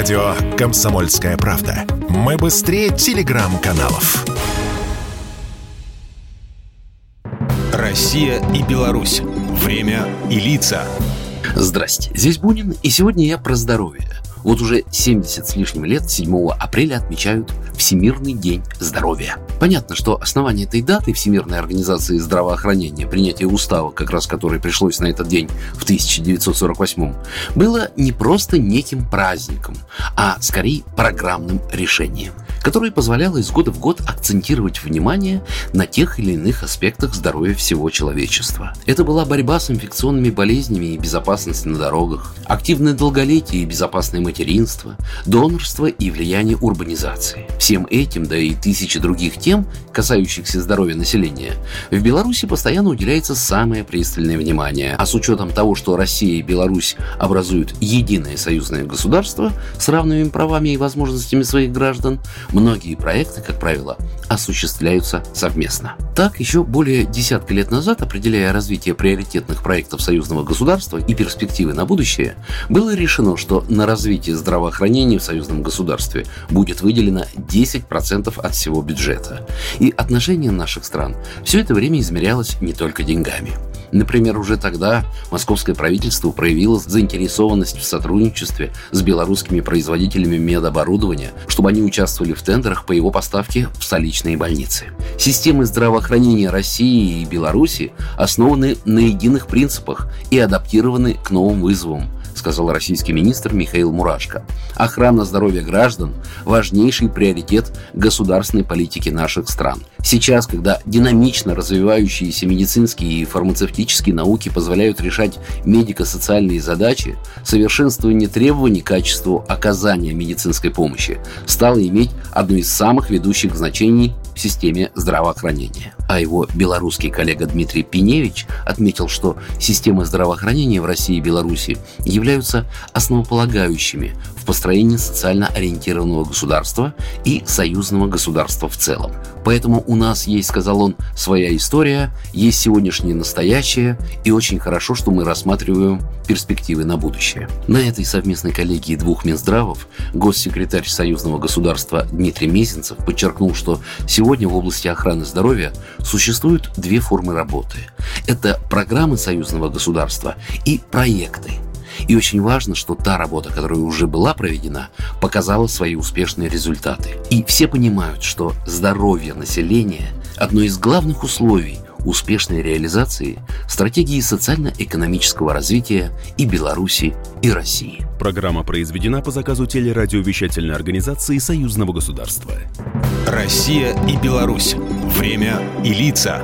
Радио «Комсомольская правда». Мы быстрее телеграм-каналов. Россия и Беларусь. Время и лица. Здрасте, здесь Бунин, и сегодня я про здоровье. Вот уже 70 с лишним лет 7 апреля отмечают Всемирный день здоровья. Понятно, что основание этой даты Всемирной организации здравоохранения, принятие устава, как раз который пришлось на этот день в 1948 было не просто неким праздником, а скорее программным решением – которое позволяло из года в год акцентировать внимание на тех или иных аспектах здоровья всего человечества. Это была борьба с инфекционными болезнями и безопасность на дорогах, активное долголетие и безопасное материнство, донорство и влияние урбанизации. Всем этим, да и тысячи других тем, касающихся здоровья населения, в Беларуси постоянно уделяется самое пристальное внимание. А с учетом того, что Россия и Беларусь образуют единое союзное государство с равными правами и возможностями своих граждан, Многие проекты, как правило, осуществляются совместно. Так, еще более десятка лет назад, определяя развитие приоритетных проектов союзного государства и перспективы на будущее, было решено, что на развитие здравоохранения в союзном государстве будет выделено 10% от всего бюджета. И отношение наших стран все это время измерялось не только деньгами – Например, уже тогда московское правительство проявило заинтересованность в сотрудничестве с белорусскими производителями медоборудования, чтобы они участвовали в тендерах по его поставке в столичные больницы. Системы здравоохранения России и Беларуси основаны на единых принципах и адаптированы к новым вызовам – сказал российский министр Михаил Мурашко. Охрана здоровья граждан – важнейший приоритет государственной политики наших стран. Сейчас, когда динамично развивающиеся медицинские и фармацевтические науки позволяют решать медико-социальные задачи, совершенствование требований к качеству оказания медицинской помощи стало иметь одно из самых ведущих значений системе здравоохранения. А его белорусский коллега Дмитрий Пиневич отметил, что системы здравоохранения в России и Беларуси являются основополагающими в построении социально ориентированного государства и союзного государства в целом. Поэтому у нас есть, сказал он, своя история, есть сегодняшнее настоящее, и очень хорошо, что мы рассматриваем перспективы на будущее. На этой совместной коллегии двух Минздравов госсекретарь союзного государства Дмитрий Мезенцев подчеркнул, что сегодня в области охраны здоровья существуют две формы работы. Это программы союзного государства и проекты – и очень важно, что та работа, которая уже была проведена, показала свои успешные результаты. И все понимают, что здоровье населения – одно из главных условий успешной реализации стратегии социально-экономического развития и Беларуси, и России. Программа произведена по заказу телерадиовещательной организации Союзного государства. Россия и Беларусь. Время и лица.